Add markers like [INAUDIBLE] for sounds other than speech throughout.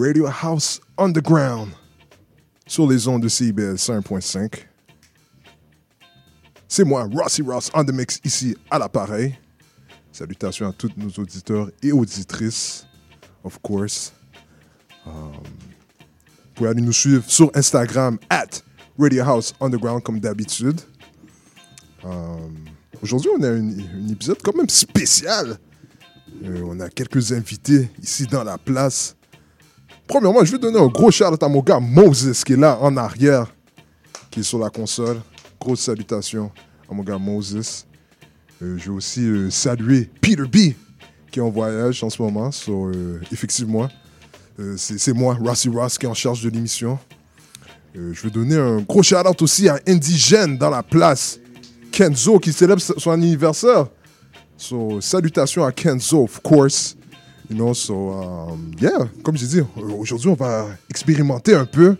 Radio House Underground sur les ondes de CIBL 5.5. C'est moi, Rossi Ross on the mix ici à l'appareil. Salutations à tous nos auditeurs et auditrices, of course. Um, vous pouvez aller nous suivre sur Instagram at Radio House Underground comme d'habitude. Um, Aujourd'hui, on a un, un épisode quand même spécial. Euh, on a quelques invités ici dans la place. Premièrement, je veux donner un gros shout à mon gars Moses qui est là en arrière, qui est sur la console. Grosse salutation à mon gars Moses. Euh, je veux aussi euh, saluer Peter B qui est en voyage en ce moment. Euh, effectivement, c'est moi, Rossi Ross, qui est en charge de l'émission. Je veux donner un gros shout out aussi à Indigène dans la place. Kenzo qui célèbre son anniversaire. So, salutations à Kenzo, of course. You know, so, um, yeah, comme dit, euh, aujourd'hui, on va expérimenter un peu.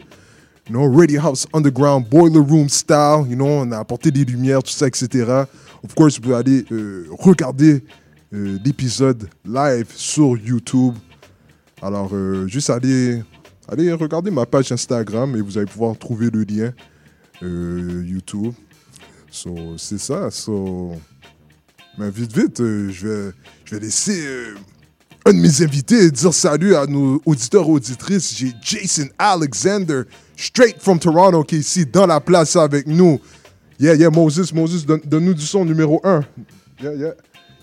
You know, Radio House Underground, Boiler Room style. You know, on a apporté des lumières, tout ça, etc. Of course, vous pouvez aller euh, regarder euh, l'épisode live sur YouTube. Alors, euh, juste aller, aller regarder ma page Instagram et vous allez pouvoir trouver le lien YouTube. So, c'est ça. So, mais vite, vite, je, vais, je vais laisser un de mes invités dire salut à nos auditeurs et auditrices. J'ai Jason Alexander, straight from Toronto, qui est ici dans la place avec nous. Yeah, yeah, Moses, Moses, donne- donne-nous du son numéro 1. Yeah, yeah.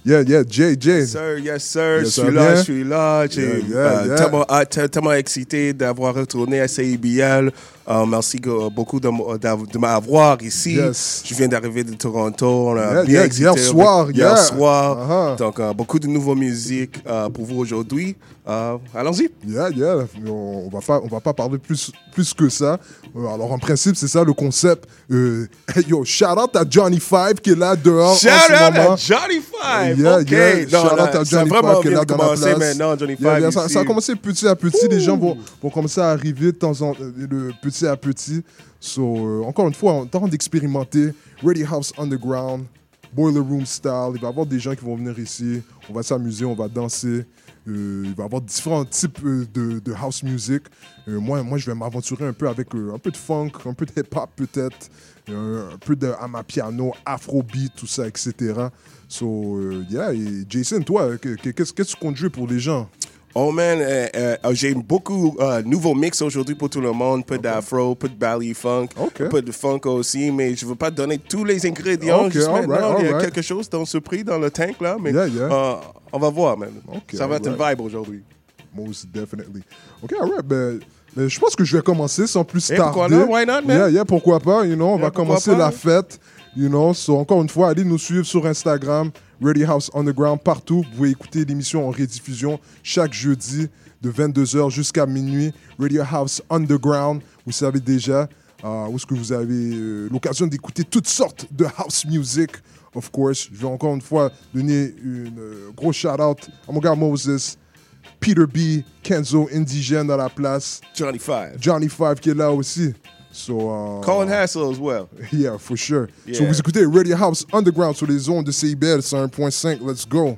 Yeah, yeah, Jay, Jay. Yes, sir, yes, sir. Yes, je suis là, je suis là. J'ai Yeah, yeah, euh, yeah. tellement hâte, te- tellement excité d'avoir retourné à CIBL. Euh, merci que- beaucoup de, d'av- de m'avoir ici. Yes. Je viens d'arriver de Toronto. On a Yeah, bien yeah, excité hier soir, Hier yeah. soir. Uh-huh. Donc, euh, beaucoup de nouveaux musiques euh, pour vous aujourd'hui. Euh, allons-y. Yeah, yeah. On, va pas, on va pas parler plus, plus que ça. Euh, alors, en principe, c'est ça le concept. Euh, [LAUGHS] yo, shout out à Johnny Five qui est là dehors Shout en ce out moment. à Johnny Five. Yeah, OK. yeah. Non, Shout out à Johnny Five qui est là dans la place. maintenant, Johnny Yeah, Five. yeah, ça, ça a commencé petit à petit. Les gens vont, vont commencer à arriver de temps en euh, petit à petit. So, euh, encore une fois, on train d'expérimenter. Ready House Underground, Boiler Room Style. Il va y avoir des gens qui vont venir ici. On va s'amuser, on va danser. Euh, il va y avoir différents types euh, de, de house music. Moi, moi, je vais m'aventurer un peu avec un peu de funk, un peu de hip-hop peut-être, un peu de amapiano, afrobeat, tout ça, etc. So, yeah. Et Jason, toi, que- que- qu'est-ce que tu comptes jouer pour les gens? Oh man, euh, euh, j'ai beaucoup euh, nouveaux mix aujourd'hui pour tout le monde. Peu d'afro, peu de ballet funk, Ok. peu de funk aussi, mais je veux pas donner tous les ingrédients Ok, juste alright, maintenant. Il y a quelque chose dans ce prix dans le tank là, mais Yeah, yeah. euh, on va voir, man. Ça va être une alright. vibe aujourd'hui. Most definitely. OK, alright. Ben, ben, je pense que je vais commencer sans plus Eh, tarder. pourquoi not? Why not, man? Yeah, yeah, pourquoi pas. You know, on Yeah, va commencer pas? la fête. You know, so encore une fois, allez nous suivre sur Instagram, Ready House Underground, partout. Vous pouvez écouter l'émission en rediffusion chaque jeudi de 22h jusqu'à minuit. Radio House Underground, vous savez déjà, euh, où est-ce que vous avez euh, l'occasion d'écouter toutes sortes de house music, of course. Je vais encore une fois donner un gros shout-out à mon gars Moses, Peter B, Kenzo, Indigène dans la place, Johnny Five. Johnny Five qui est là aussi. So, uh, Colin Hassel as well. [LAUGHS] Yeah, for sure. So, Yeah. vous écoutez Radio House Underground sur les ondes de CIBL 101.5. Let's go.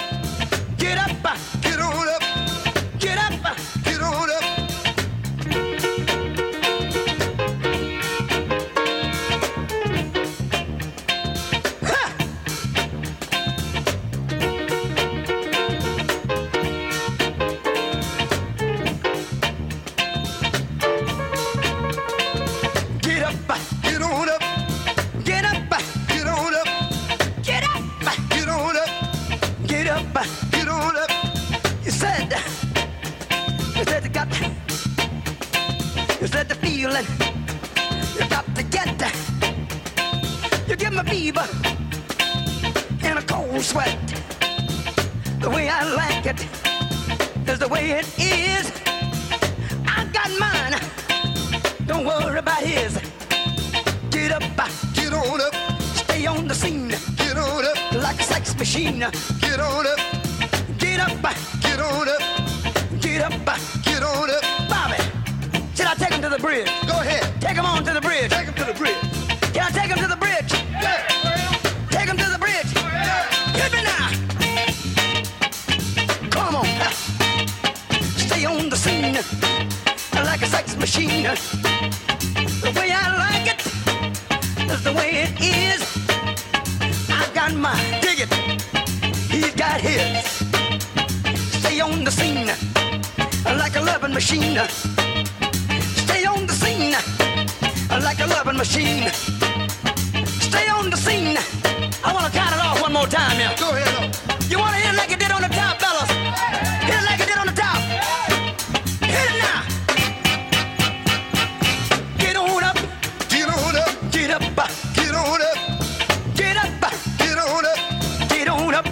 machine. Stay on the scene. I want to count it off one more time, yeah. Go ahead. You want to hit it like it did on the top, fellas? Hit it like it did on the top. Hit it now. Get on up. Get on up. Get up. Get on up. Get up. Get on up. Get on up.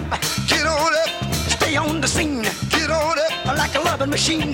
Get on up. Stay on the scene. Get on up. Like a loving machine.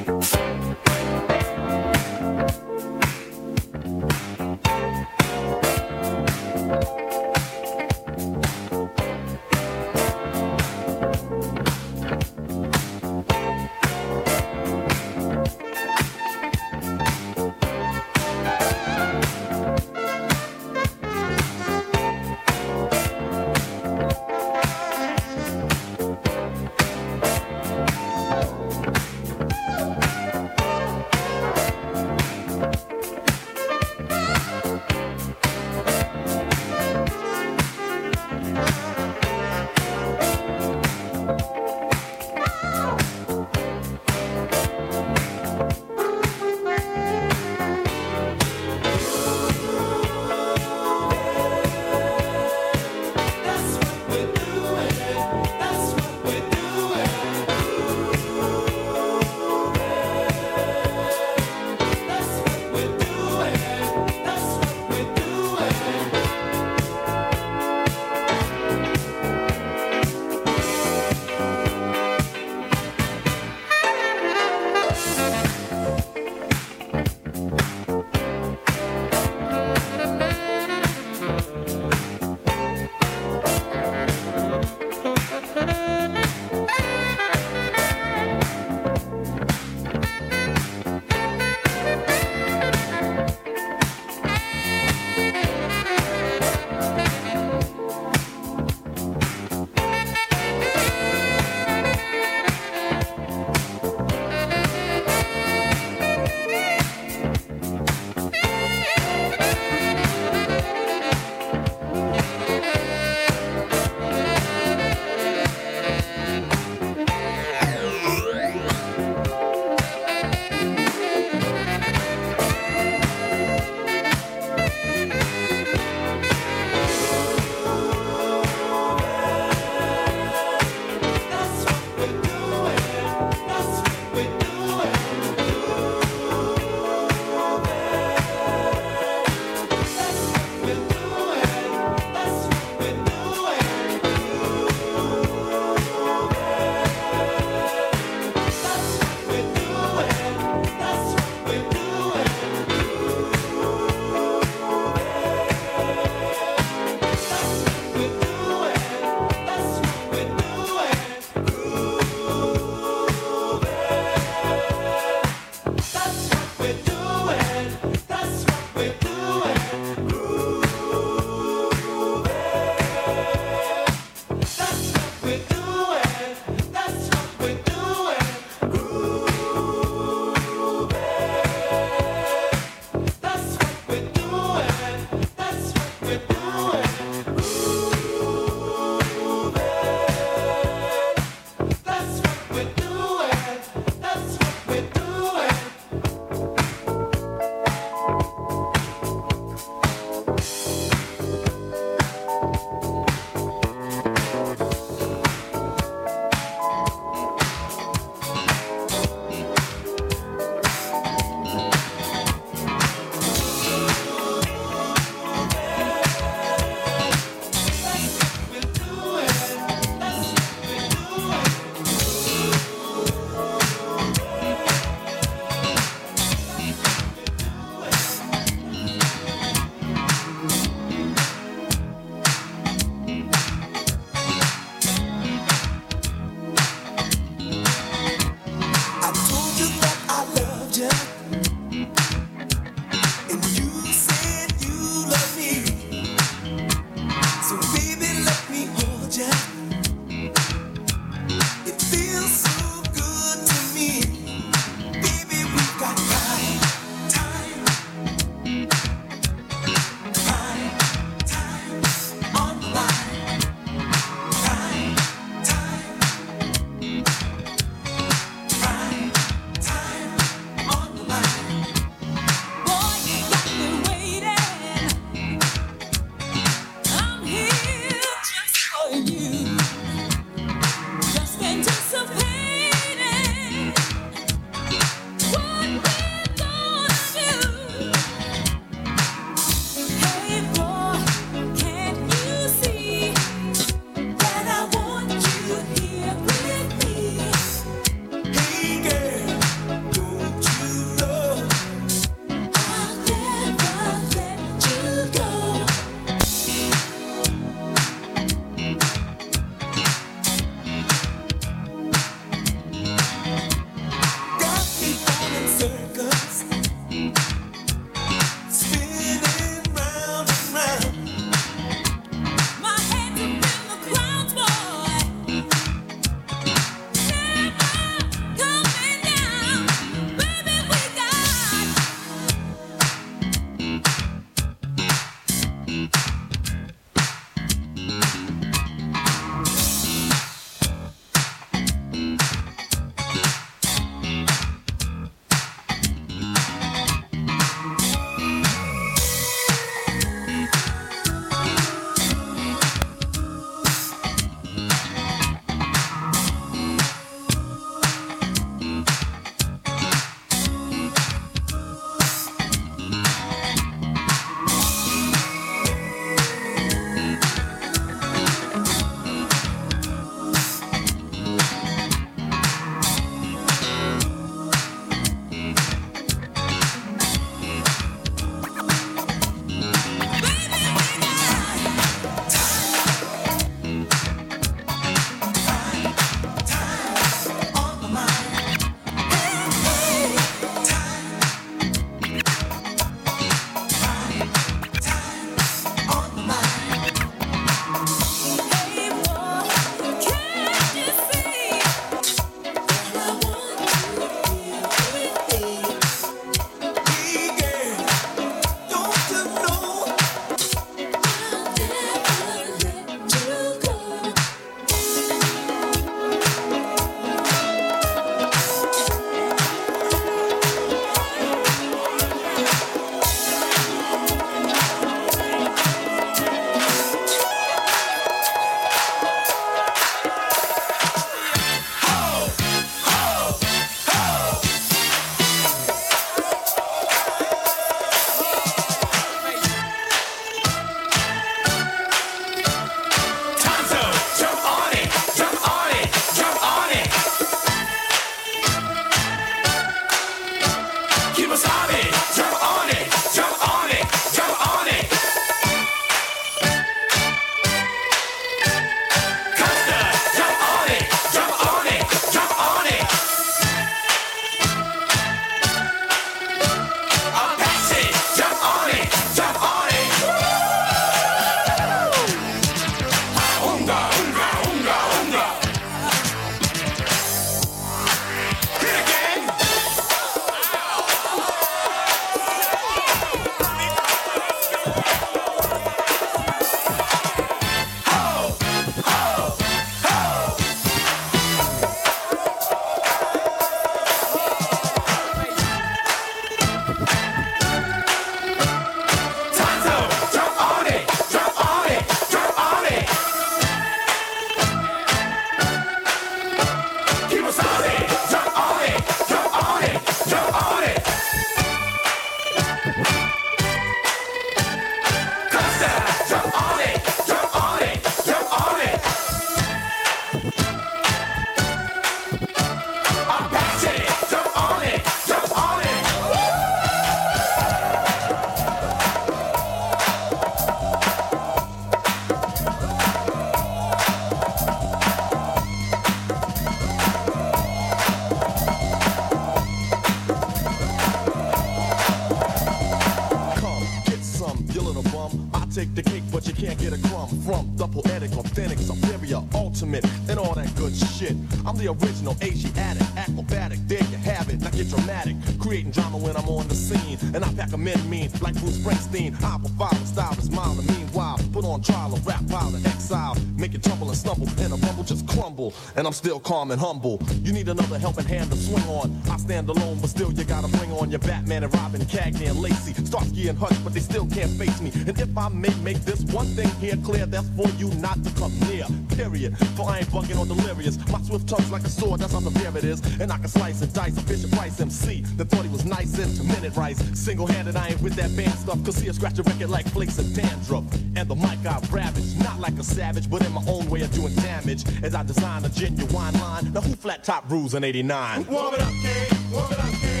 Original Asiatic, acrobatic, there you have it. Now get dramatic, creating drama when I'm on the scene. And I pack a men mean, like Bruce Springsteen. I provide a style is mild and meanwhile, put on trial, a rap pile of exile. Make it and stumble, and a rumble just crumble. And I'm still calm and humble. You need another helping hand to swing on. I stand alone, but still you gotta bring on your Batman and Robin, Cagney and Lacey. Starsky and Hutch, but they still can't face me. And if I may make this one thing here clear, that's for you not to come near. Period. For I ain't bugging or delirious. My swift tongue's like a sword, that's how severe it is. And I can slice and dice a Bishop Price MC that thought he was nice into minute rice. Single handed, I ain't with that band stuff. Cause I scratch a record like flakes of dandruff. And the mic I ravage, not like a savage, but in my own way of doing damage. As I design a genuine line. Now who flat top rules in 89? Warm it up, King. Warm it up, King.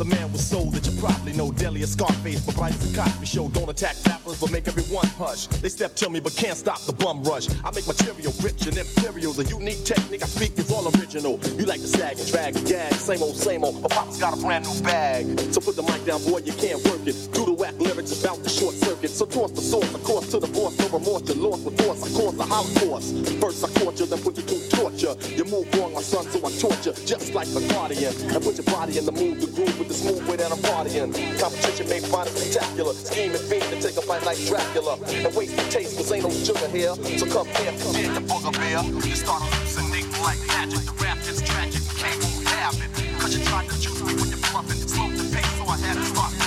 The man was soul that you probably know. Delia Scarface, but as a Cosby show. Don't attack but make everyone hush. They step to me, but can't stop the bum rush. I make material rich and imperial. The unique technique I speak is all original. You like to sag and drag and gag, same old, same old. But Papa's got a brand new bag. So put the mic down, boy, you can't work it. Do the whack lyrics about the short circuit. So toss the source, of course, to the boss. No remorse, you're lost with force. I cause a holocaust. First I caught you, then put you through torture. You move wrong, my son, so I torture. Just like the guardian. And put your body in the mood to groove with the smooth way that I'm partying. Competition may find it spectacular. Scheming fiend to take a bite like Dracula. And waste the taste, cause ain't no sugar here. So come here, come here, the booger bear. You start hallucinating like magic. The rap is tragic, can't move have it. Cause you tried to juice me when you're bluffing. Slow the pace, so I had to start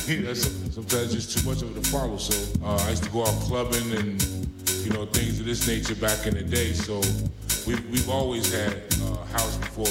[LAUGHS] sometimes just too much of it to follow. So uh, I used to go out clubbing and you know things of this nature back in the day. So we've, we've always had uh, house before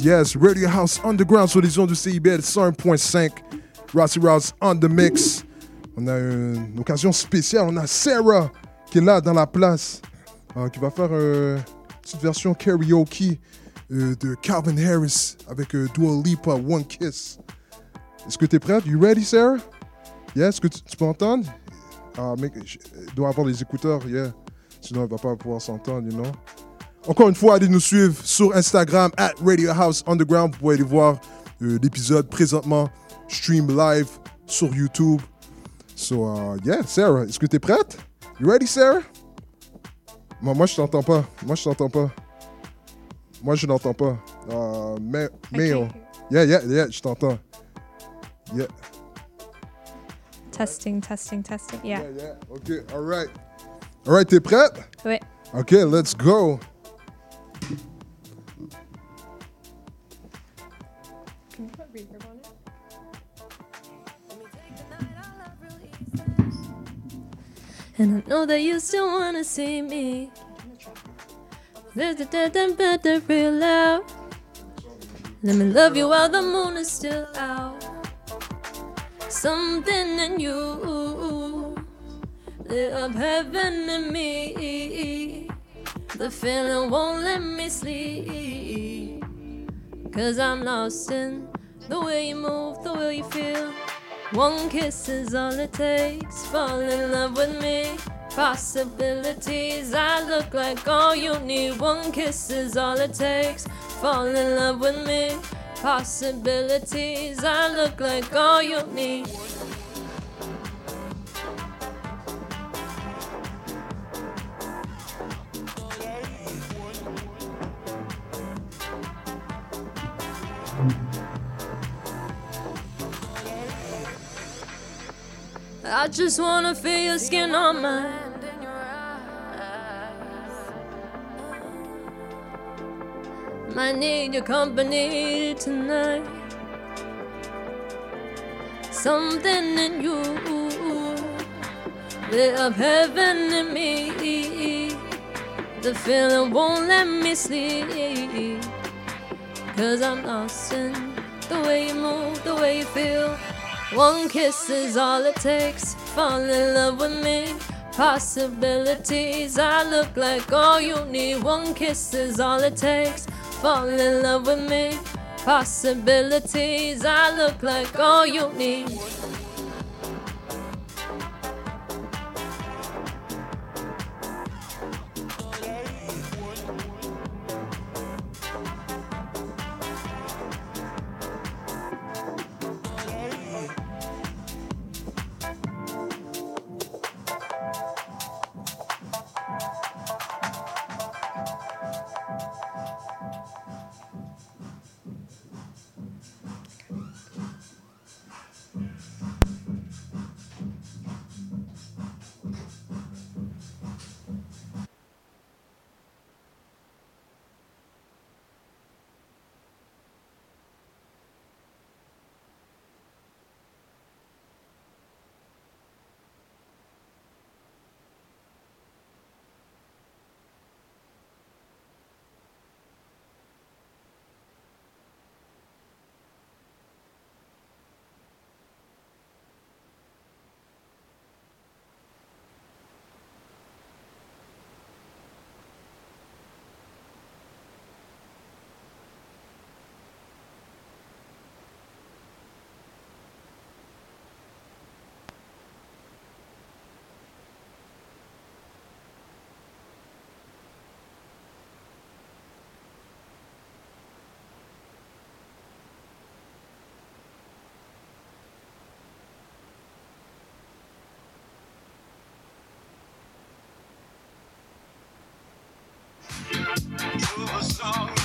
Yes. Radio House Underground sur les ondes du CIBL 101.5. Rossi Rouse on the mix. On a une occasion spéciale. On a Sarah qui est là dans la place, euh, qui va faire euh, une petite version karaoke euh, de Calvin Harris avec euh, Dua Lipa, One Kiss. Est-ce que tu es prête? You ready, Sarah? Yeah, est-ce que tu, peux entendre? Ah, mec, je- il doit avoir les écouteurs, yeah. Sinon, il va pas pouvoir s'entendre, you know? Encore une fois, allez nous suivre sur Instagram, at Radio House Underground. Vous pouvez aller voir euh, l'épisode présentement, stream live sur YouTube. So, uh, yeah, Sarah, est-ce que tu es prête? You ready, Sarah? Moi, moi je t'entends pas. Moi, je t'entends pas. Moi, je n'entends pas. Uh, mais, mais, Ok. yeah, yeah, yeah, je t'entends. Yeah. Testing, testing, testing. Yeah. Yeah, yeah. OK, all right. All right, t'es prête? Ouais. OK, let's go. And I know that you still wanna see me. There's the dead and better real loud. Let me love you while the moon is still out. Something in you lit up heaven in me. The feeling won't let me sleep. Cause I'm lost in the way you move, the way you feel. One kiss is all it takes. Fall in love with me. Possibilities. I look like all you need. One kiss is all it takes. Fall in love with me. Possibilities. I look like all you need. I just wanna feel your skin on mine. I need your company tonight. Something in you lit up heaven in me. The feeling won't let me sleep. Cause I'm lost in the way you move, the way you feel. One kiss is all it takes. Fall in love with me. Possibilities. I look like all you need. One kiss is all it takes. Fall in love with me. Possibilities. I look like all you need. silver song.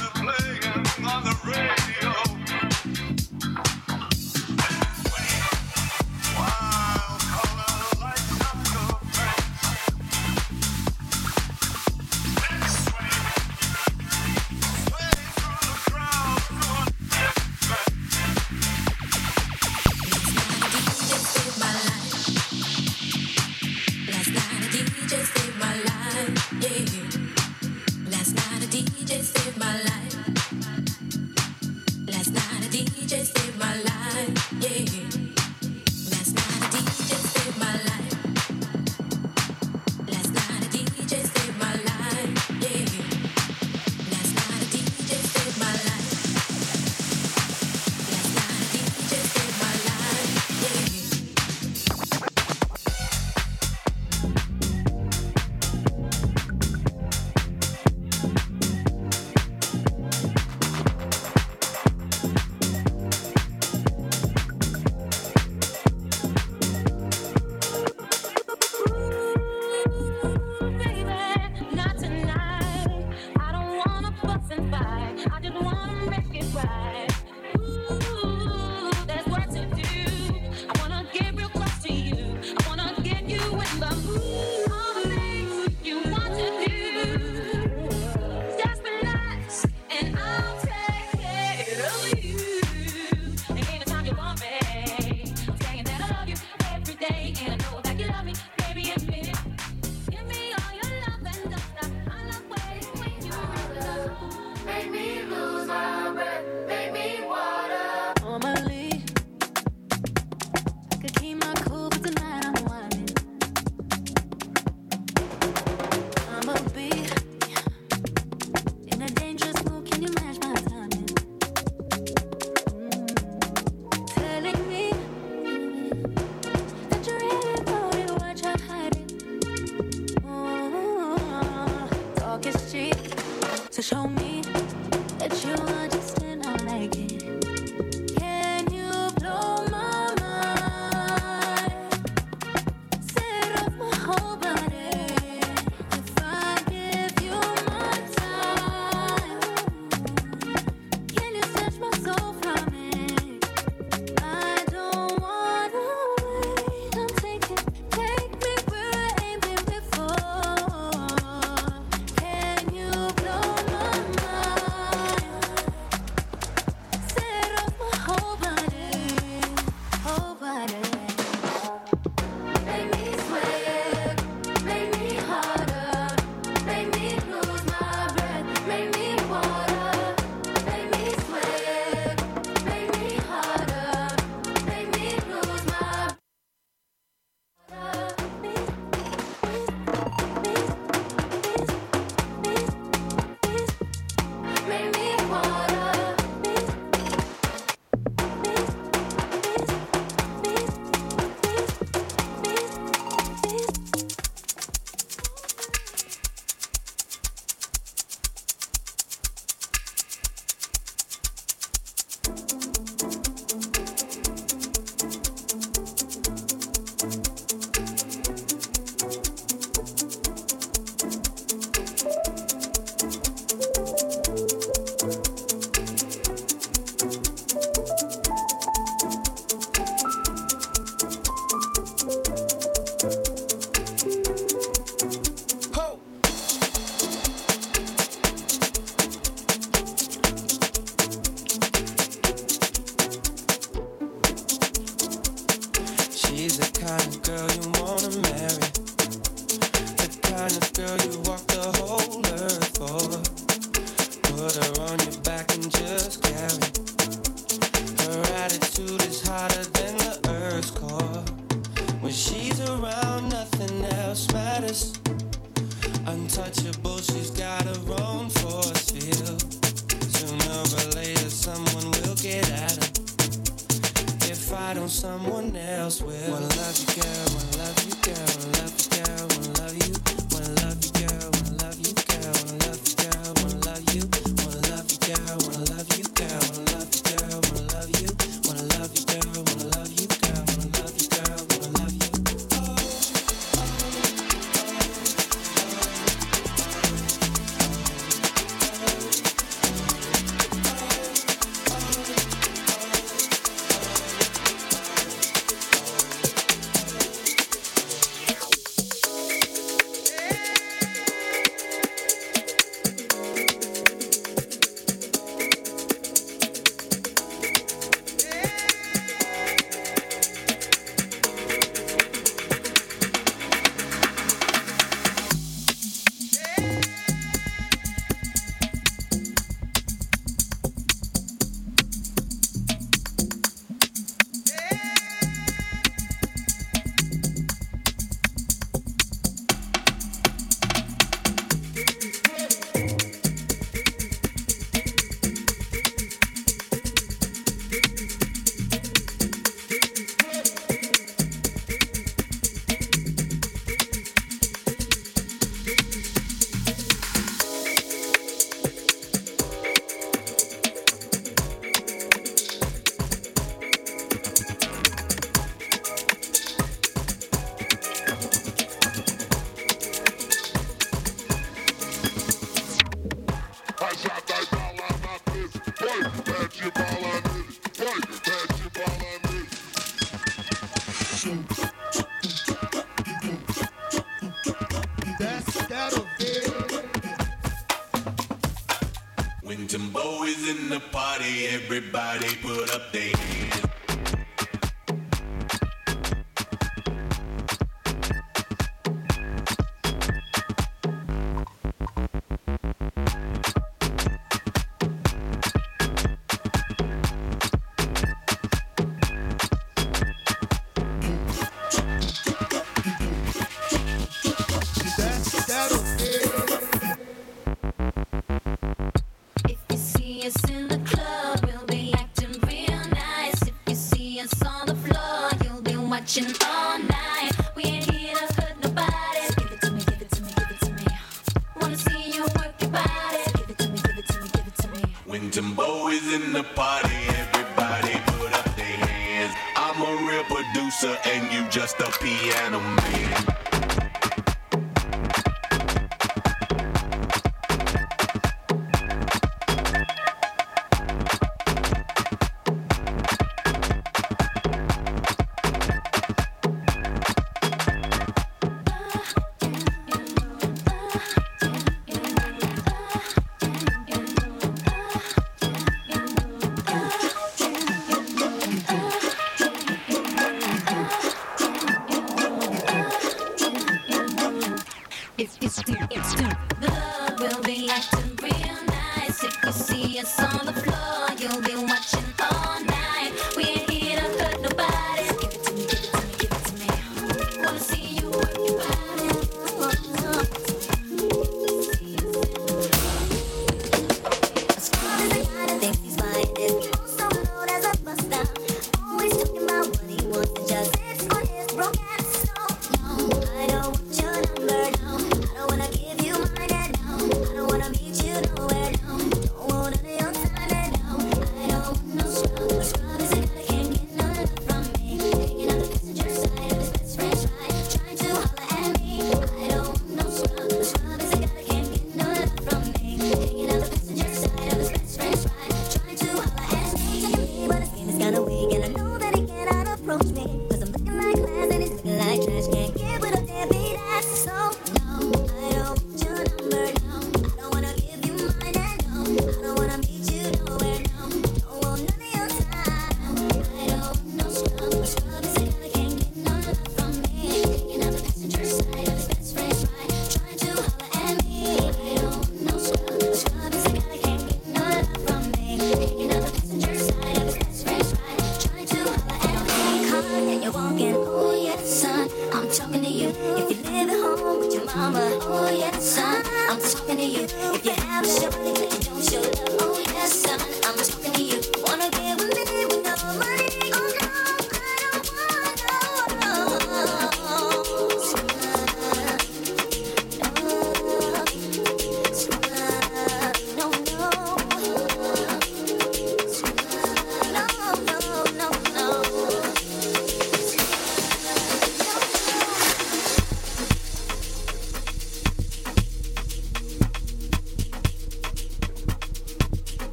Producer and you just a piano man.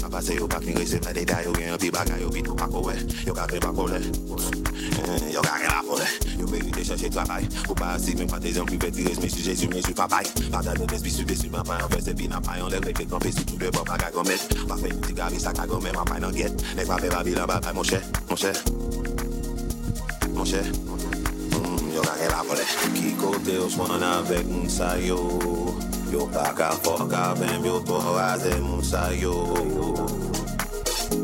Papa se yo pa fin resep nan detay Yo gen yon pi bagay yo bitou pa kowe Yo ka kre pa kole eh, Yo ka kre pa kole Yo merite chache trabay Ou pa asik men fantezyon prive ti resme Si jesu men su papay Pata de despi su besu men payan Verse pi nan payan Lek rete kampe si tout de bon pa kagomet Pa fe yon ti gavi sa kagomet Ma pay nan get. Lek pa fe babi lan babay Mon chè, mon chè. Mon chè. Mm, yo ka kre pa kole Ki kote yo swan avek moun sayo Yo pa ka fok avèm, yo to raze moun sa yo.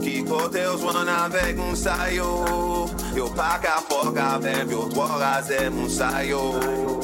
Ki kote yo swan avèk moun sa yo. Yo pa ka fok avèm, yo to raze moun sa yo.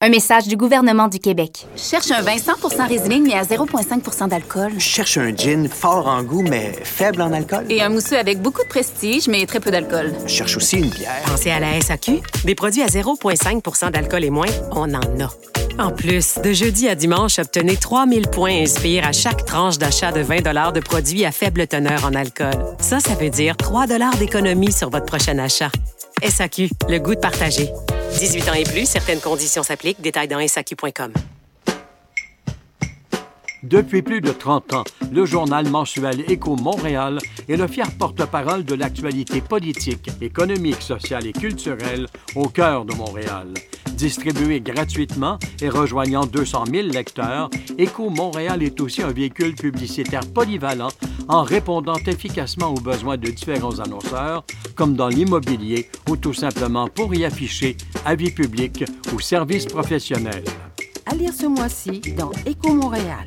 Un message du gouvernement du Québec. Cherche un vin 100% Riesling, mais à 0,5 d'alcool. Cherche un gin fort en goût, mais faible en alcool. Et un mousseux avec beaucoup de prestige, mais très peu d'alcool. Cherche aussi une bière. Pensez à la SAQ. Des produits à 0,5% d'alcool et moins, on en a. En plus, de jeudi à dimanche, obtenez 3000 points Inspire à chaque tranche d'achat de 20 de produits à faible teneur en alcool. Ça, ça veut dire 3 d'économie sur votre prochain achat. SAQ, le goût de partager. 18 ans et plus, certaines conditions s'appliquent. Détails dans SAQ.com. Depuis plus de 30 ans, le journal mensuel Éco Montréal est le fier porte-parole de l'actualité politique, économique, sociale et culturelle au cœur de Montréal. Distribué gratuitement et rejoignant 200 000 lecteurs, Éco Montréal est aussi un véhicule publicitaire polyvalent en répondant efficacement aux besoins de différents annonceurs, comme dans l'immobilier ou tout simplement pour y afficher avis publics ou services professionnels. À lire ce mois-ci dans Éco Montréal.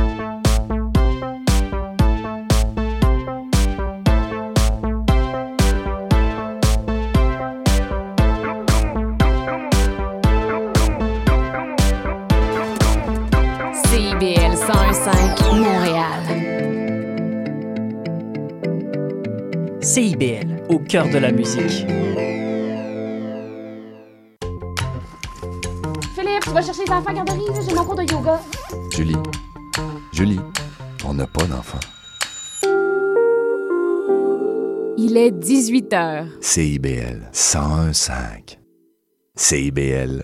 CIBL, au cœur de la musique. Philippe, tu vas chercher les enfants à garderie, j'ai mon cours de yoga. Julie, Julie, on n'a pas d'enfant. Il est 18 heures. CIBL 101.5. CIBL.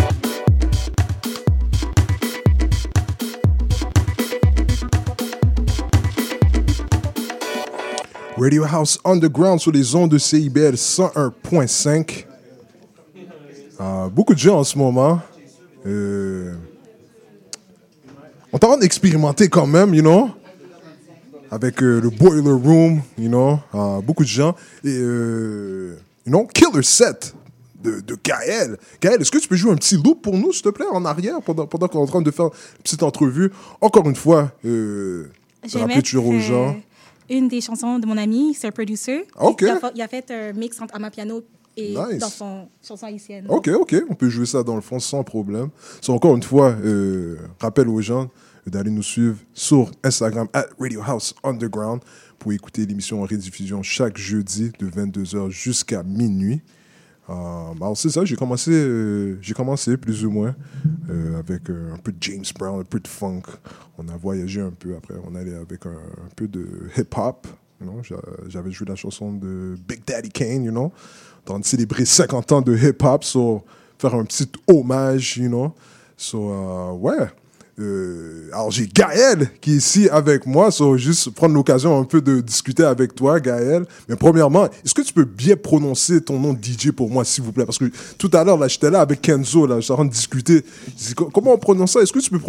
Radio House Underground sur les ondes de CIBL 101.5. Euh, beaucoup de gens en ce moment. Euh, on est en train d'expérimenter quand même, you know, avec euh, le Boiler Room, you know, euh, beaucoup de gens. Et, you know, Killer Set de, de Gaël. Gaël, est-ce que tu peux jouer un petit loop pour nous, s'il te plaît, en arrière, pendant, pendant qu'on est en train de faire une petite entrevue? Encore une fois, euh, rappeler toujours aux gens. Une des chansons de mon ami, c'est un producer. Ok. Il a, fa- il a fait un mix entre Amapiano et Nice. dans son chanson haïtienne. Ok, ok, on peut jouer ça dans le fond sans problème. So, encore une fois, euh, rappel aux gens d'aller nous suivre sur Instagram at Radio House Underground pour écouter l'émission en rediffusion chaque jeudi de 22h jusqu'à minuit. Euh, c'est ça, j'ai commencé, euh, j'ai commencé plus ou moins euh, avec euh, un peu de James Brown, un peu de funk. On a voyagé un peu après, on allait avec un, peu de hip-hop. you J'avais joué la chanson de Big Daddy Kane, you know, dans célébrer 50 ans de hip-hop, so faire un petit hommage, you know. So, ouais. Euh, alors, j'ai Gaël qui est ici avec moi. So, juste prendre l'occasion un peu de discuter avec toi, Gaël. Mais premièrement, est-ce que tu peux bien prononcer ton nom DJ pour moi, s'il vous plaît? Parce que tout à l'heure, là, j'étais là avec Kenzo, là, j'étais en train de discuter. Je dis, co- comment on prononce ça? Est-ce que tu peux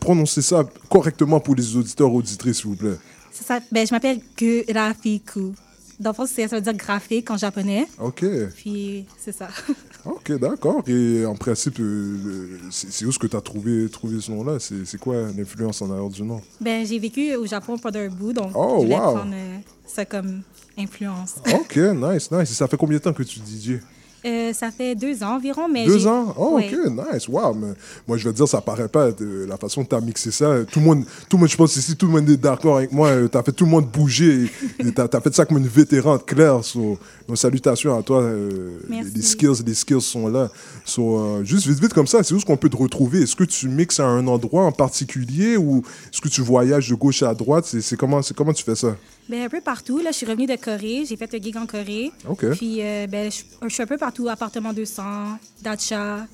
prononcer, ça correctement pour les auditeurs, auditrices, s'il vous plaît? C'est ça. Ben, je m'appelle Gurafiku. Dans le fond, ça veut dire graphique en japonais. OK. Puis, c'est ça. [LAUGHS] OK, d'accord. Et en principe, euh, le- c'est où est-ce que tu as trouvé, trouvé ce nom-là? C'est c'est quoi l'influence en arrière du nom? Ben, j'ai vécu au Japon pendant un bout, donc Oh, je voulais wow. prendre euh, ça comme influence. OK, nice, nice. Et ça fait combien de temps que tu DJ? Euh, ça fait deux ans environ, mais Deux ans? Oh, Ouais. OK, nice. Wow. Mais moi, je veux dire, ça paraît pas de la façon que tu as mixé ça. Tout le monde, tout le monde, je pense ici, tout le monde est d'accord avec moi. Tu as fait tout le monde bouger. Tu [LAUGHS] as, fait ça comme une vétérante, Claire. So, donc, salutations à toi. euh, les, Merci. les skills, les skills sont là. So, euh, juste vite, vite comme ça, c'est où est-ce qu'on peut te retrouver? Est-ce que tu mixes à un endroit en particulier ou est-ce que tu voyages de gauche à droite? C'est comment, comment tu fais ça? Ben, un peu partout. Là, je suis revenue de Corée. J'ai fait un gig en Corée. OK. Puis, euh, ben, je, je suis un peu partout. Appartement 200, Dacha.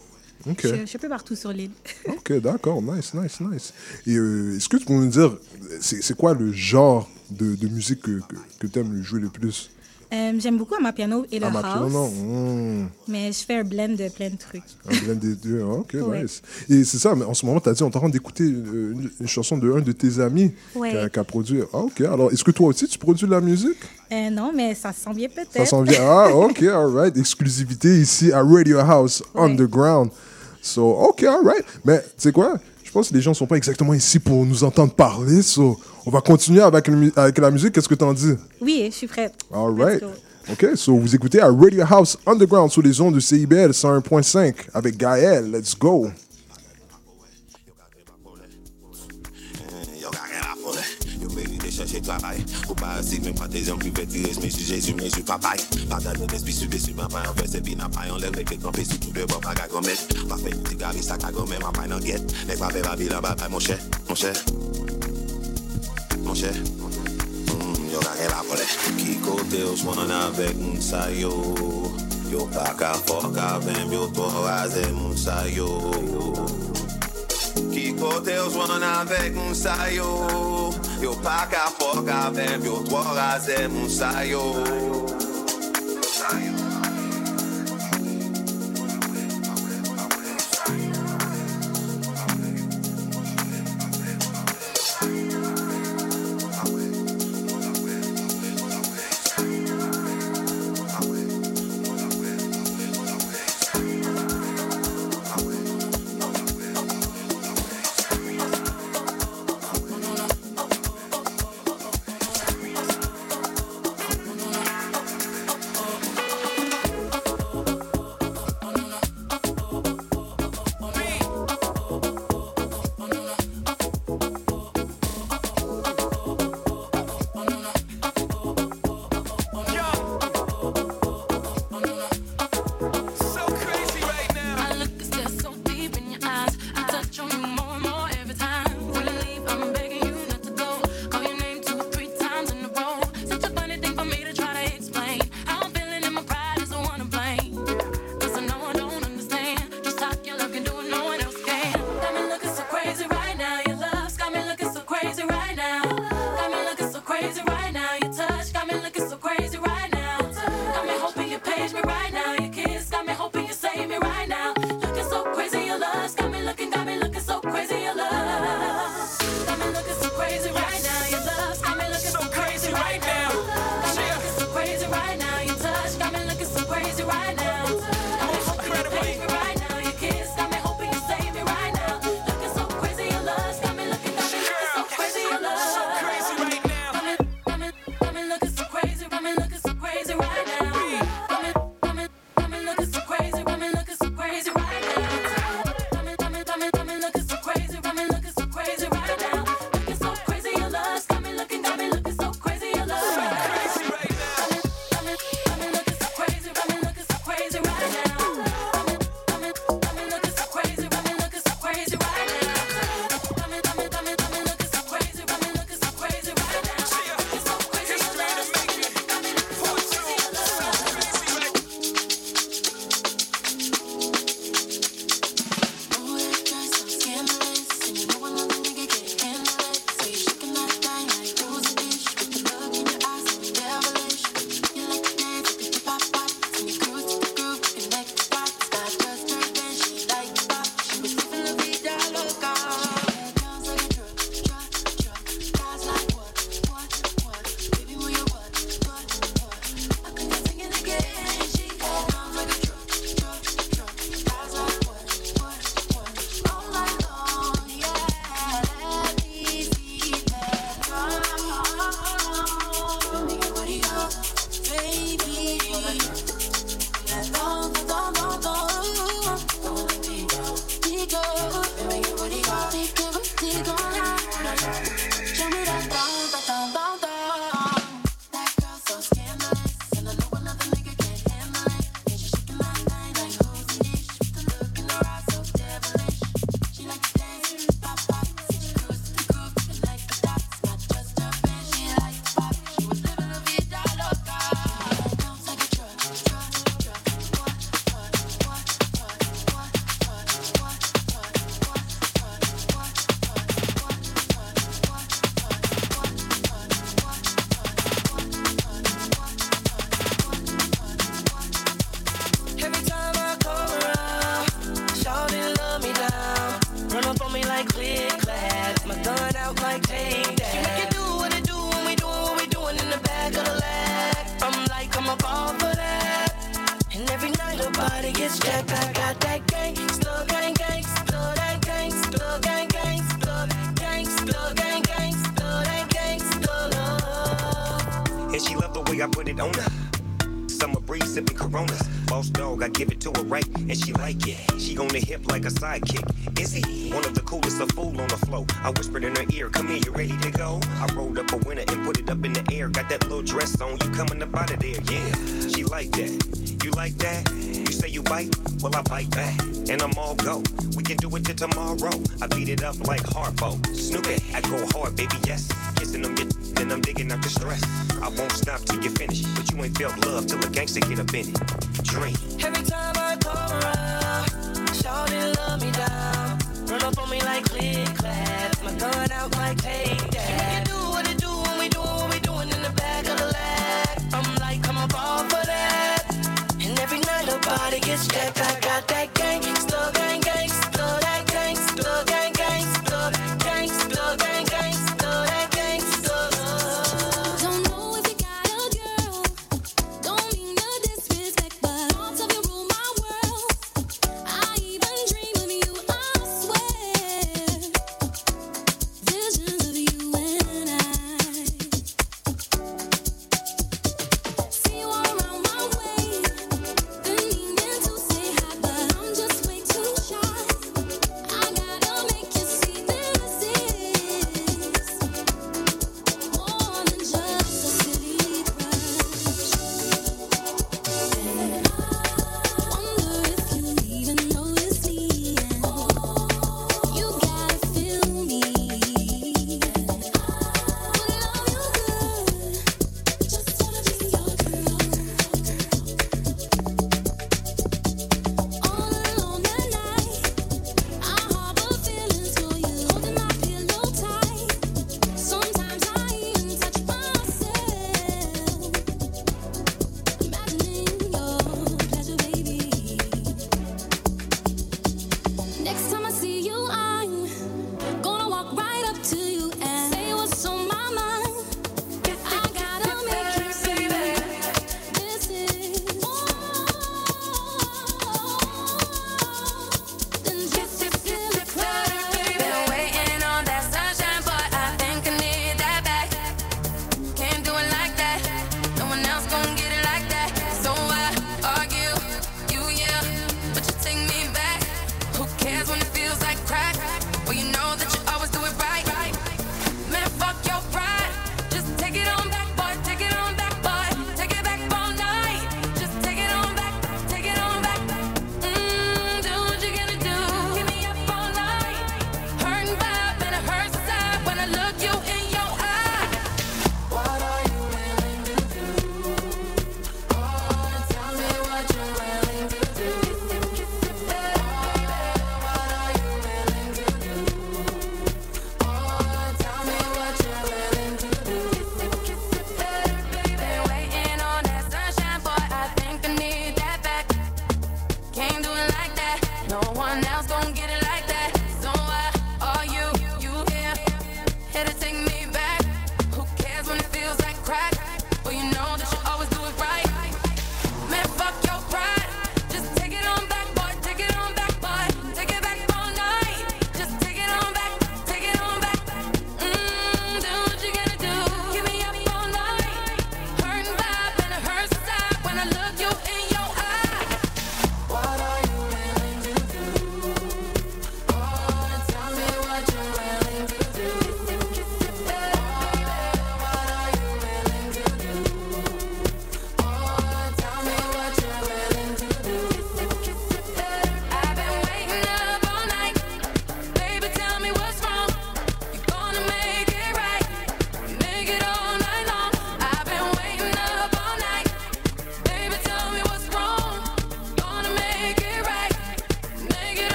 OK. Je, je suis un peu partout sur l'île. [LAUGHS] Ok, d'accord, nice, nice, nice. Et euh, est-ce que tu peux nous dire, c'est quoi le genre de, de musique que, que, tu aimes jouer le plus? Euh, J'aime beaucoup Amapiano et le ma house. piano, hmm, Mais je fais un blend de plein de trucs. un blend des deux, ah, ok, Ouais. nice. Et c'est ça, mais en ce moment, tu as dit, on est en train d'écouter euh, une, une chanson de un de tes amis Ouais. qui, a, qui a produit. Ah, ok, alors est-ce que toi aussi, tu produis de la musique? Euh, non, mais ça s'en vient peut-être. Ça s'en vient. Ah, [LAUGHS] ok, all right. Exclusivité ici à Radio House Underground. So, ok, all right. Mais tu sais quoi? Je pense que les gens ne sont pas exactement ici pour nous entendre parler. So, on va continuer avec, le avec la musique. Qu'est-ce que t'en dis? Oui, je suis prête. All right. Ok, so vous écoutez à Radio House Underground sur les ondes de CIBL 101.5 avec Gaël. Let's go. chercher travail. Faut pas assez, pas tirer, mais Jésus, mais je. Pas d'aller d'esprit, ma en fait, c'est bien, en l'air, les tout le bon, pas qu'à. Pas fait, ça qu'à ma paille en guette. Les ma mon cher, mon cher. Mon cher. Hmm, yo Kikote yo swan avek moun sa yo Yo pa ka fok avem yo to raze moun sa yo Ki kote yo zwan avèk moun sayo Yo? Pa ka fok avèm Yo dwo raze moun sayo Moun sayo sidekick. Is he one of the coolest? A fool on the flow. I whispered in her ear, "Come here, you ready to go?" I rolled up a winner and put it up in the air. Got that little dress on, you coming up out of there? Yeah, she like that. You like that? You say you bite? Well, I bite back, and I'm all go. We can do it till tomorrow. I beat it up like Harpo. Snoopy, I go hard, baby, yes. Kissing them, then I'm digging out the stress. I won't stop till you finish, but you ain't felt love till a gangster get up in it. Dream.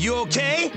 you okay?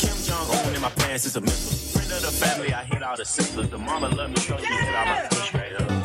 Kim Jong Un in my pants is a missile. Friend of the family, I hit all the sisters. The mama love me, so she hit all my push up.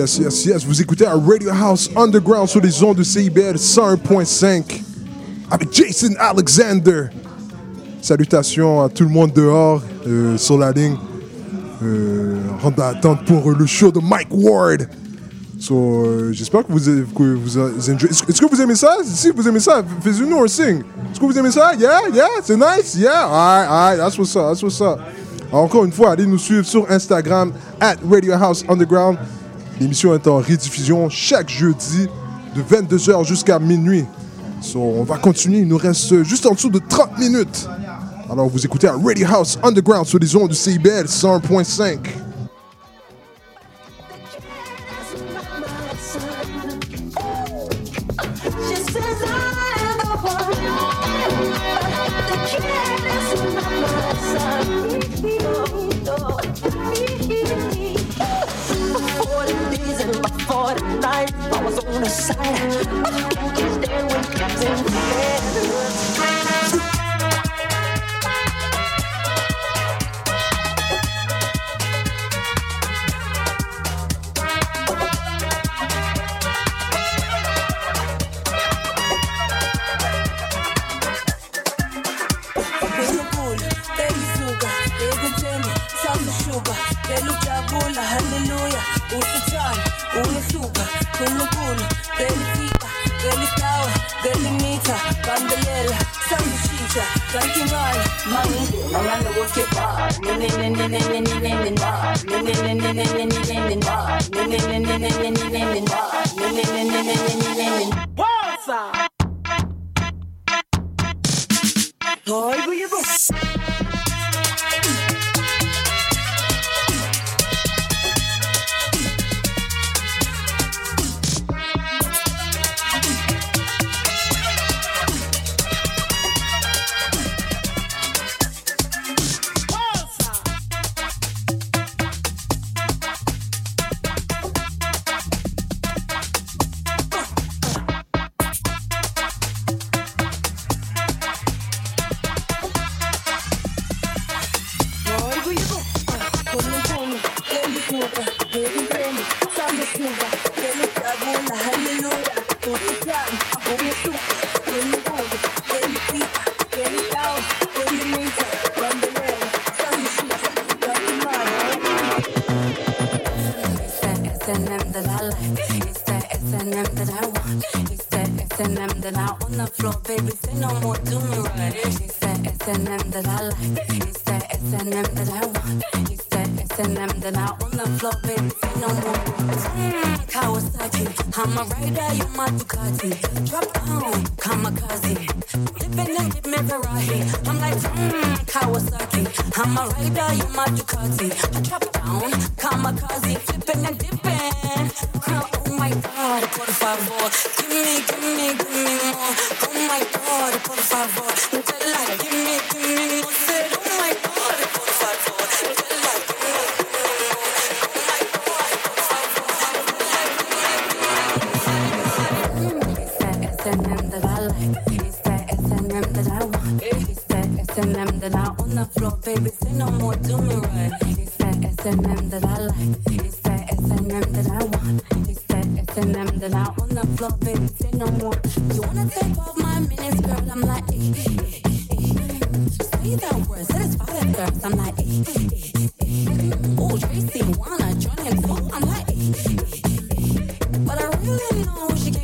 Yes, yes, yes. Vous écoutez à Radio House Underground sur les ondes de CIBL 101.5 avec Jason Alexander. Salutations à tout le monde dehors euh, sur la ligne. Euh, en attente pour le show de Mike Ward. So, euh, J'espère que vous, que vous est-ce que vous aimez ça? Si vous aimez ça, faites-nous un signe. Est-ce que vous aimez ça? Yeah, yeah, c'est nice? Yeah, alright, alright, that's what's up, that's what's up. Encore une fois, allez nous suivre sur Instagram, at Radio House Underground. L'émission est en rediffusion chaque jeudi de 22h jusqu'à minuit. On va continuer, il nous reste juste en dessous de 30 minutes. Alors, vous écoutez à Radio House Underground sur les ondes du CIBL 101.5. on the side. Can't you stay with Captain Hallelujah usitoi uisuka kunukuno delifika delisawa delimita bandelela sanushintsha kankimana mami abantu boke ba Hoy voy a I'm like, Tracy, wanna join him? I'm like, but I really know she. Can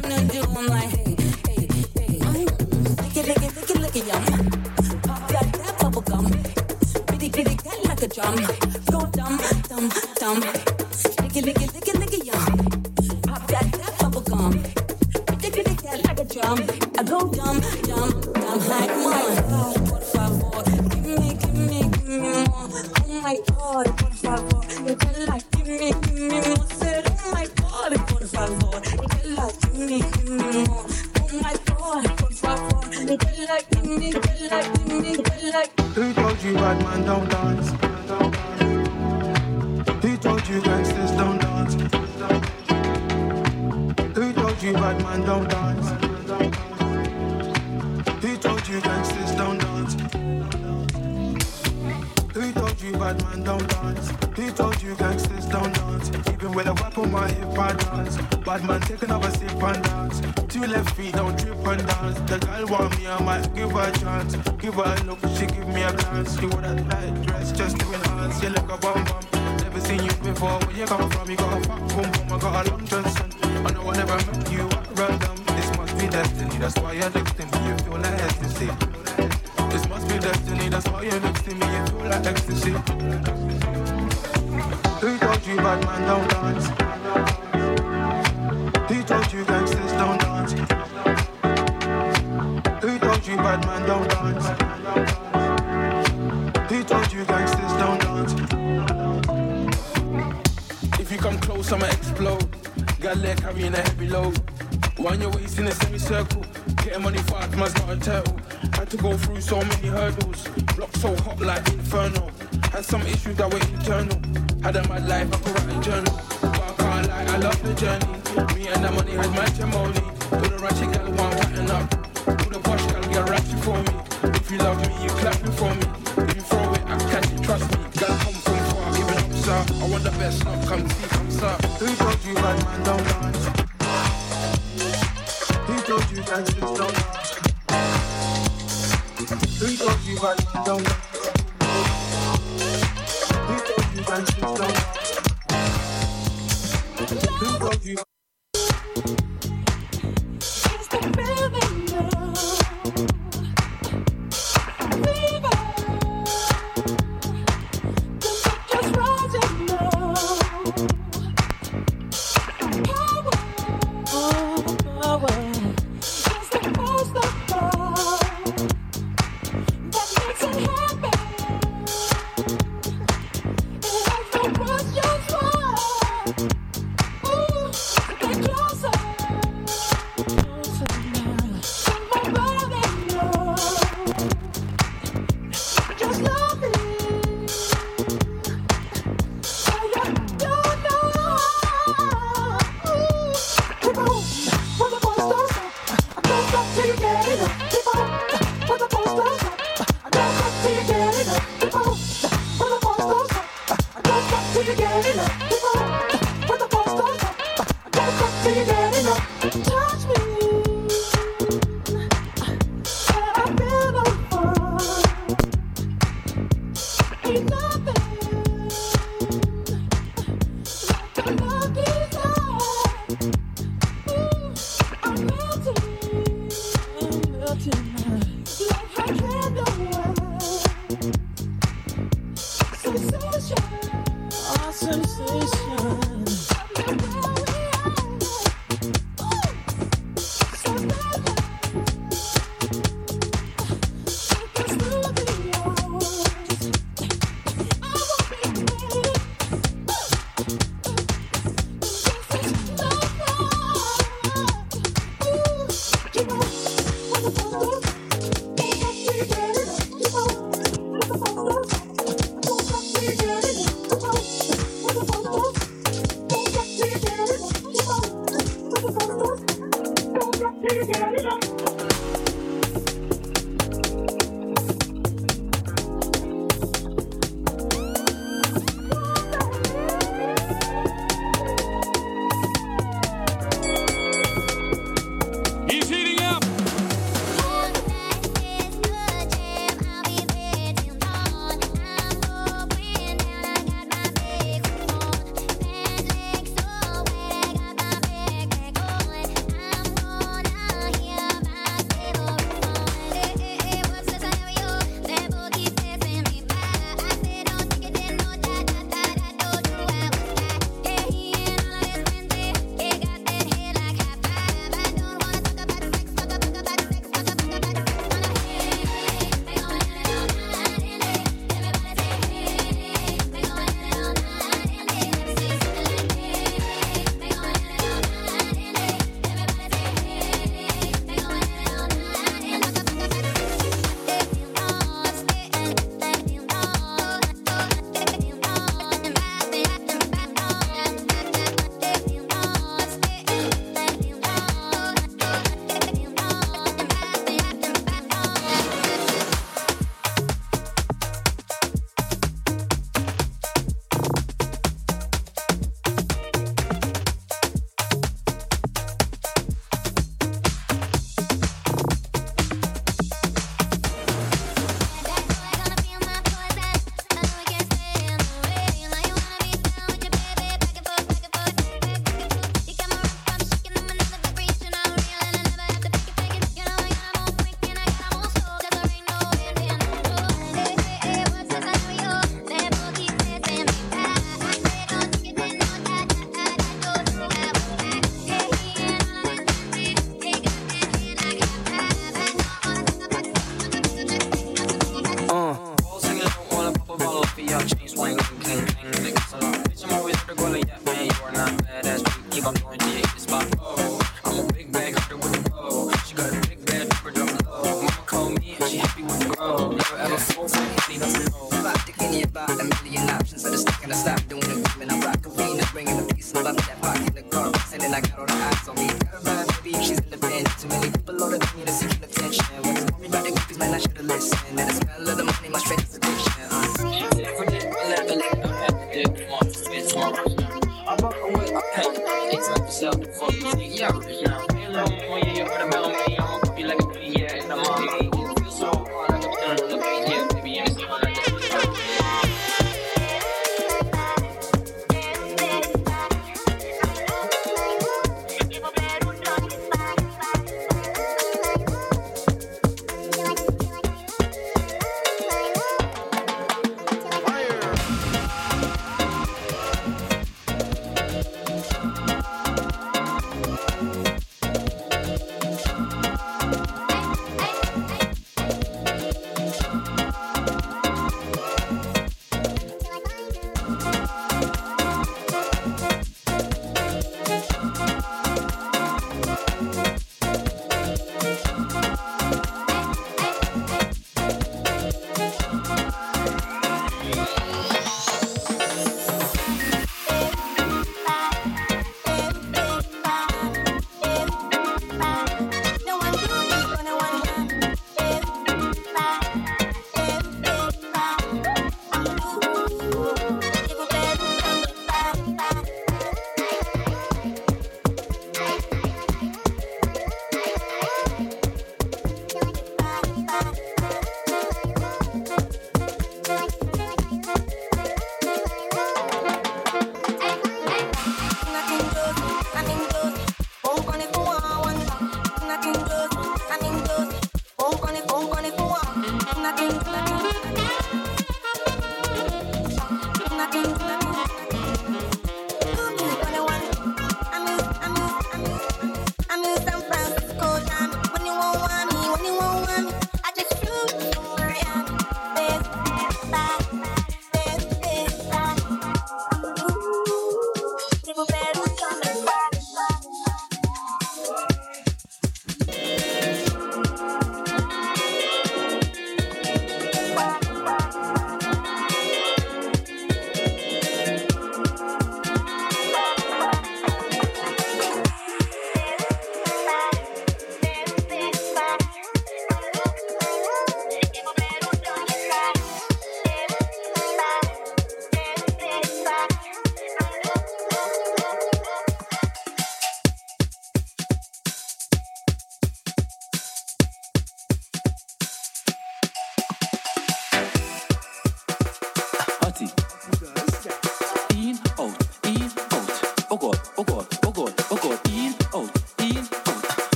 we go.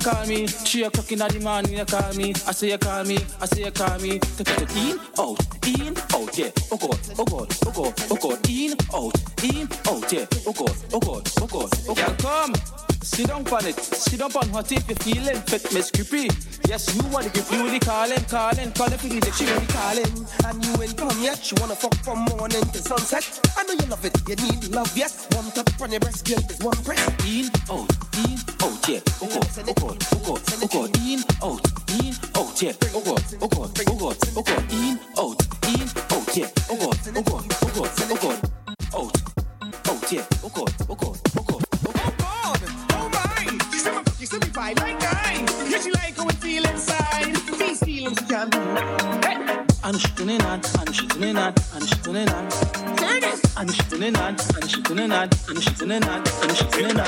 Know call me. Three o'clock in the morning you call me. I say you call me. I say you call me. Take it In, out, in, out, yeah. Oh God, oh God, oh God, Sit down on it, sit down on hot if you're feeling fit, Miss Creepy. Yes, you want to give you the calling, calling, calling for the she really calling. And you ain't come yet. You wanna fuck from morning to sunset. I know you love it. You need love, yes. One tap on your breast, girl, is one press. In, out, in, out, yeah. Oh God, oh God, oh God, oh God. In, out, in, out, yeah. Oh God, oh God, oh God, oh God. In, out, in, out, yeah. Oh God, oh God, oh God, oh God. Out, out, yeah. Oh oh God, oh God.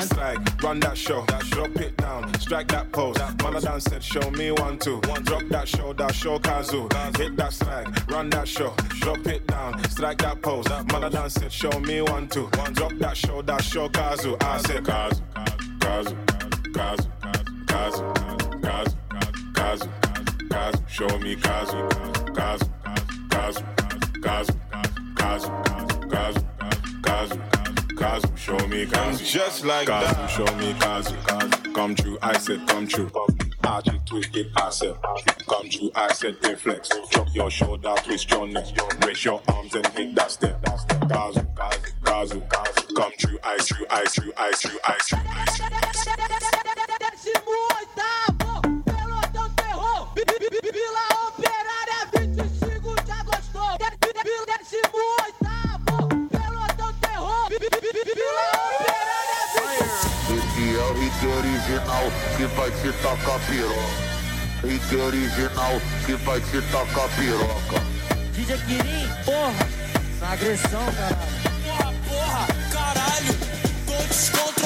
Swag, run that show, drop it down, strike that pose. Maladan said, show me one, two. Drop that shoulder, show Kazu. Hit that swag, run that show, drop it down, strike that pose. Maladan said, show me one, two. Drop that shoulder, show Kazu. I said, Kazu, Kazu, Kazu, Kazu, Kazu, Kazu, Kazu, show me Kazu, Kazu, Kazu, Kazu, Kazu, Kazu, Kazu, Kazu, show me Kazu. Just like that. show me Kazu. Come true, I said come true. Archie twist it, I said come true, I said inflex. Drop your shoulder, twist your neck. Raise your arms and hit that step. Kazu, Kazu, Kazu. Come true, I true, I true, I true, I true. Décimo oitavo. Vila Operária, 25 já gostou. Décimo oitavo, pelotão terror. Vila Operária, Esse é o hit original que vai te tacar piroca. Hit original que vai te tacar piroca. DJ Quirim, porra, essa agressão, caralho. Porra, porra, caralho, tô descontrolado,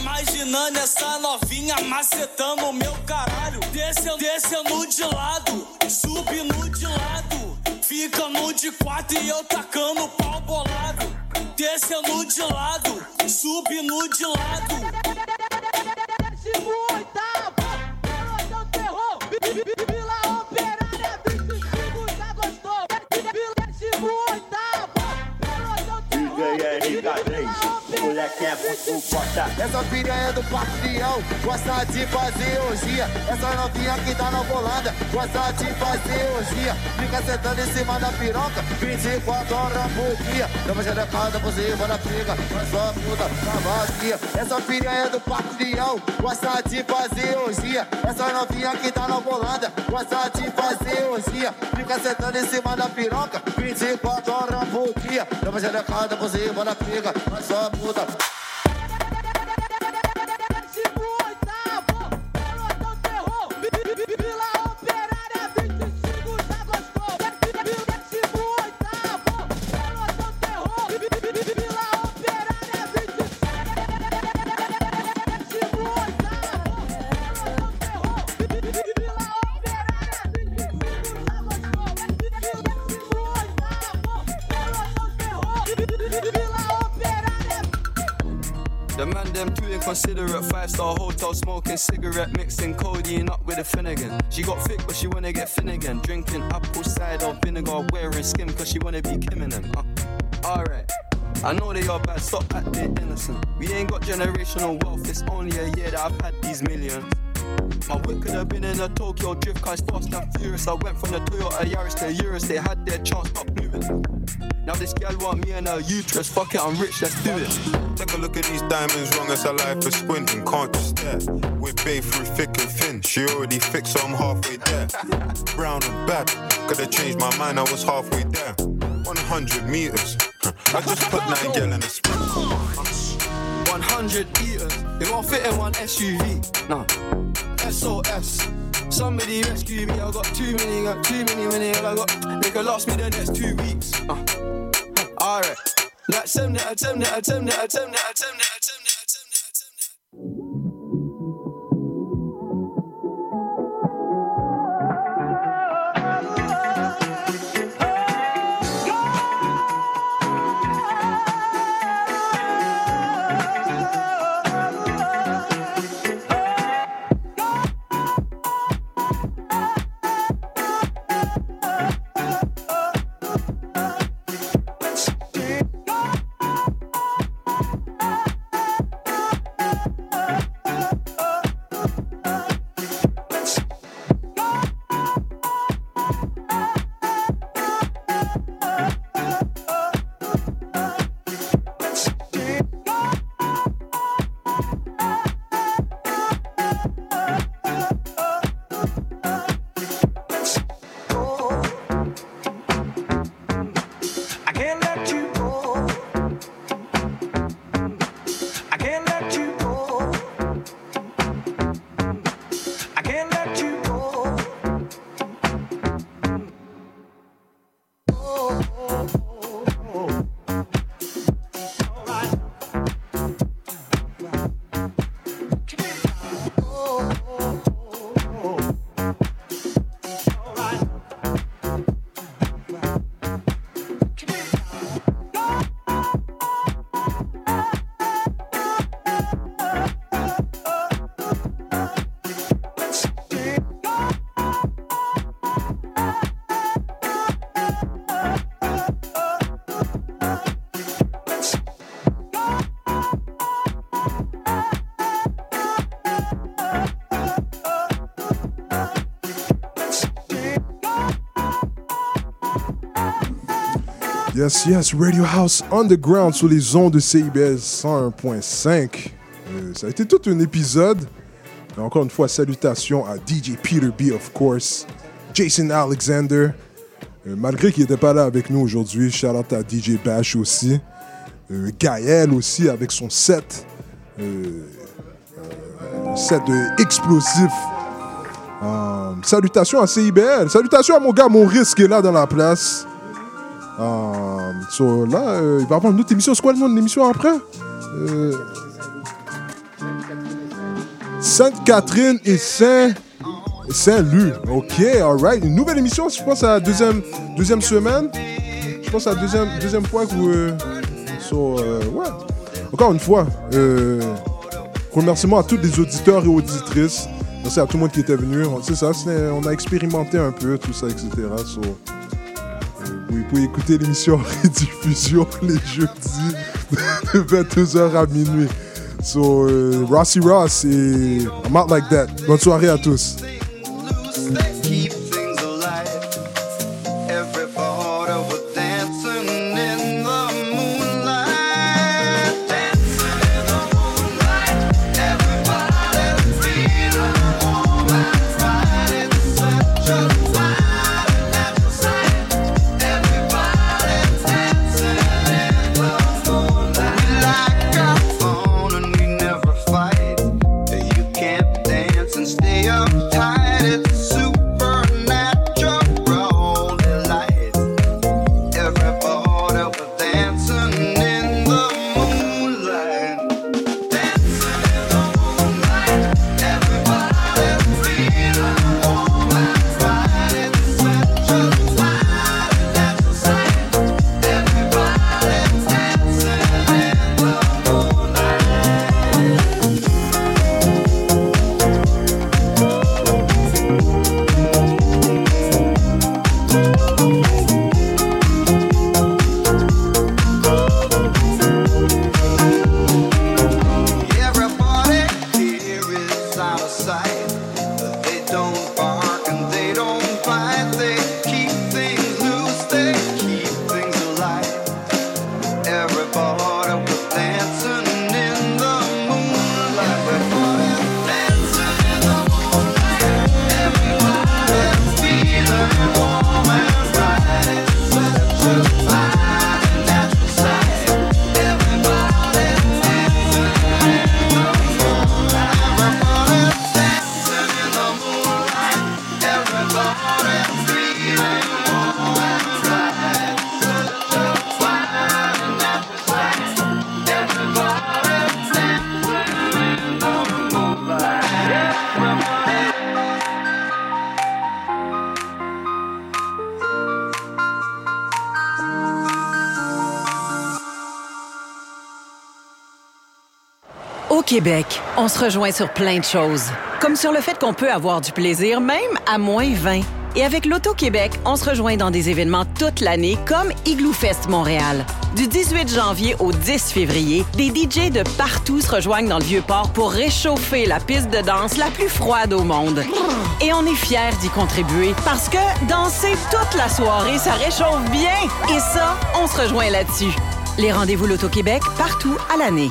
imaginando essa novinha macetando o meu caralho. Descendo, descendo de lado, subindo de lado, ficando de quatro e eu tacando pau bolado. Descendo de lado, subindo de lado. Décimo oitavo, pelotão terror. Vila Operária, 25 já gostou. Décimo oitavo, pelotão DJ RK3, o moleque é muito foda. Essa piranha é do patrião gosta de fazer orgia. Essa novinha que tá na volanda gosta de fazer orgia. Fica sentando em cima da piroca 24 horas por dia. Dá xerecada por cima da pica, mas só puta tá vazia. Essa piranha é do patrião gosta de fazer orgia. Essa novinha que tá na volanda gosta de fazer orgia. Fica sentando em cima da piroca 24 horas por dia. Dá xerecada por cima da pica, mas só puta. botar. Them too inconsiderate. Five star hotel smoking cigarette, mixing codeine up with a Finnegan. She got thick, but she wanna get Finnegan. Drinking apple cider vinegar, wearing skim, cause she wanna be Kim in them. Uh, Alright. I know they are bad, stop acting innocent. We ain't got generational wealth, it's only a year that I've had these millions. My whip could have been in a Tokyo drift car, fast and furious. I went from the Toyota Yaris to Urus, they had their chance, stop moving. Now this girl want me and her uterus, fuck it, I'm rich, let's do it. Take a look at these diamonds, wrong as her life is squinting, can't just stare. We're babe through thick and thin, she already fixed, so I'm halfway there. Brown and bad, could have changed my mind, I was halfway there. 100 meters, [LAUGHS] I just put nine gal in a sprint. 100 eaters, they won't fit in one SUV. Nah, SOS. Somebody rescue me, I got too many, got too many, many, I got. They could last me the next two weeks. Uh. Alright. Like seven out of ten out of ten out of ten out Yes, yes, Radio House Underground sur les ondes de CIBS 101.5. Euh, ça a été tout un épisode. Et encore une fois, salutations à DJ Peter B, of course, Jason Alexander. Euh, malgré qu'il n'était pas là avec nous aujourd'hui, shout out à DJ Bash aussi. Euh, Gaël aussi avec son set. Euh, euh, set explosif. Euh, salutations à CIBL. Salutations à mon gars Maurice qui est là dans la place. Euh, so, là, euh, il va avoir une autre émission. C'est quoi le nom de l'émission après? Euh, Sainte-Catherine et Saint... Saint-Lu. Ok, alright. Une nouvelle émission, je pense, à la deuxième, deuxième semaine. Je pense à la deuxième, deuxième fois que vous... euh, so, ouais. Encore une fois, remerciement à tous les auditeurs et auditrices. Merci à tout le monde qui était venu. Ça, on a expérimenté un peu tout ça, etc. vous pouvez écouter l'émission en rediffusion [LAUGHS] les jeudis de 22h à minuit. So, euh, Rossi Ross et I'm out like that. Bonne soirée à tous. Québec, on se rejoint sur plein de choses. Comme sur le fait qu'on peut avoir du plaisir même à moins 20. Et avec l'Auto-Québec, on se rejoint dans des événements toute l'année comme Igloo Fest Montréal. Du 18 janvier au 10 février, des DJ de partout se rejoignent dans le Vieux-Port pour réchauffer la piste de danse la plus froide au monde. Et on est fiers d'y contribuer parce que danser toute la soirée, ça réchauffe bien. Et ça, on se rejoint là-dessus. Les rendez-vous l'Auto-Québec partout à l'année.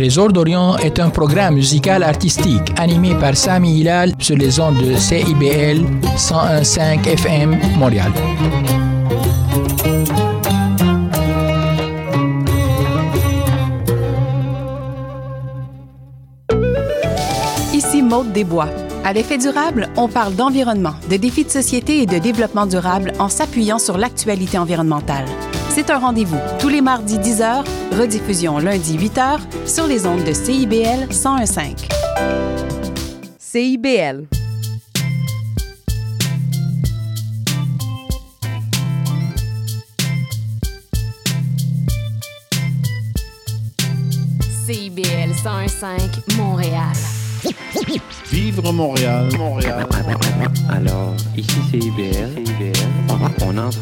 Trésor d'Orient est un programme musical artistique animé par Sami Hilal sur les ondes de CIBL 101.5 FM Montréal. Ici Maude Desbois. À l'effet durable, on parle d'environnement, de défis de société et de développement durable en s'appuyant sur l'actualité environnementale. C'est un rendez-vous tous les mardis 10h, rediffusion lundi 8h sur les ondes de CIBL 101.5. CIBL. CIBL 101.5 Montréal. Vivre Montréal, Montréal. Alors, ici c'est IBL. On entre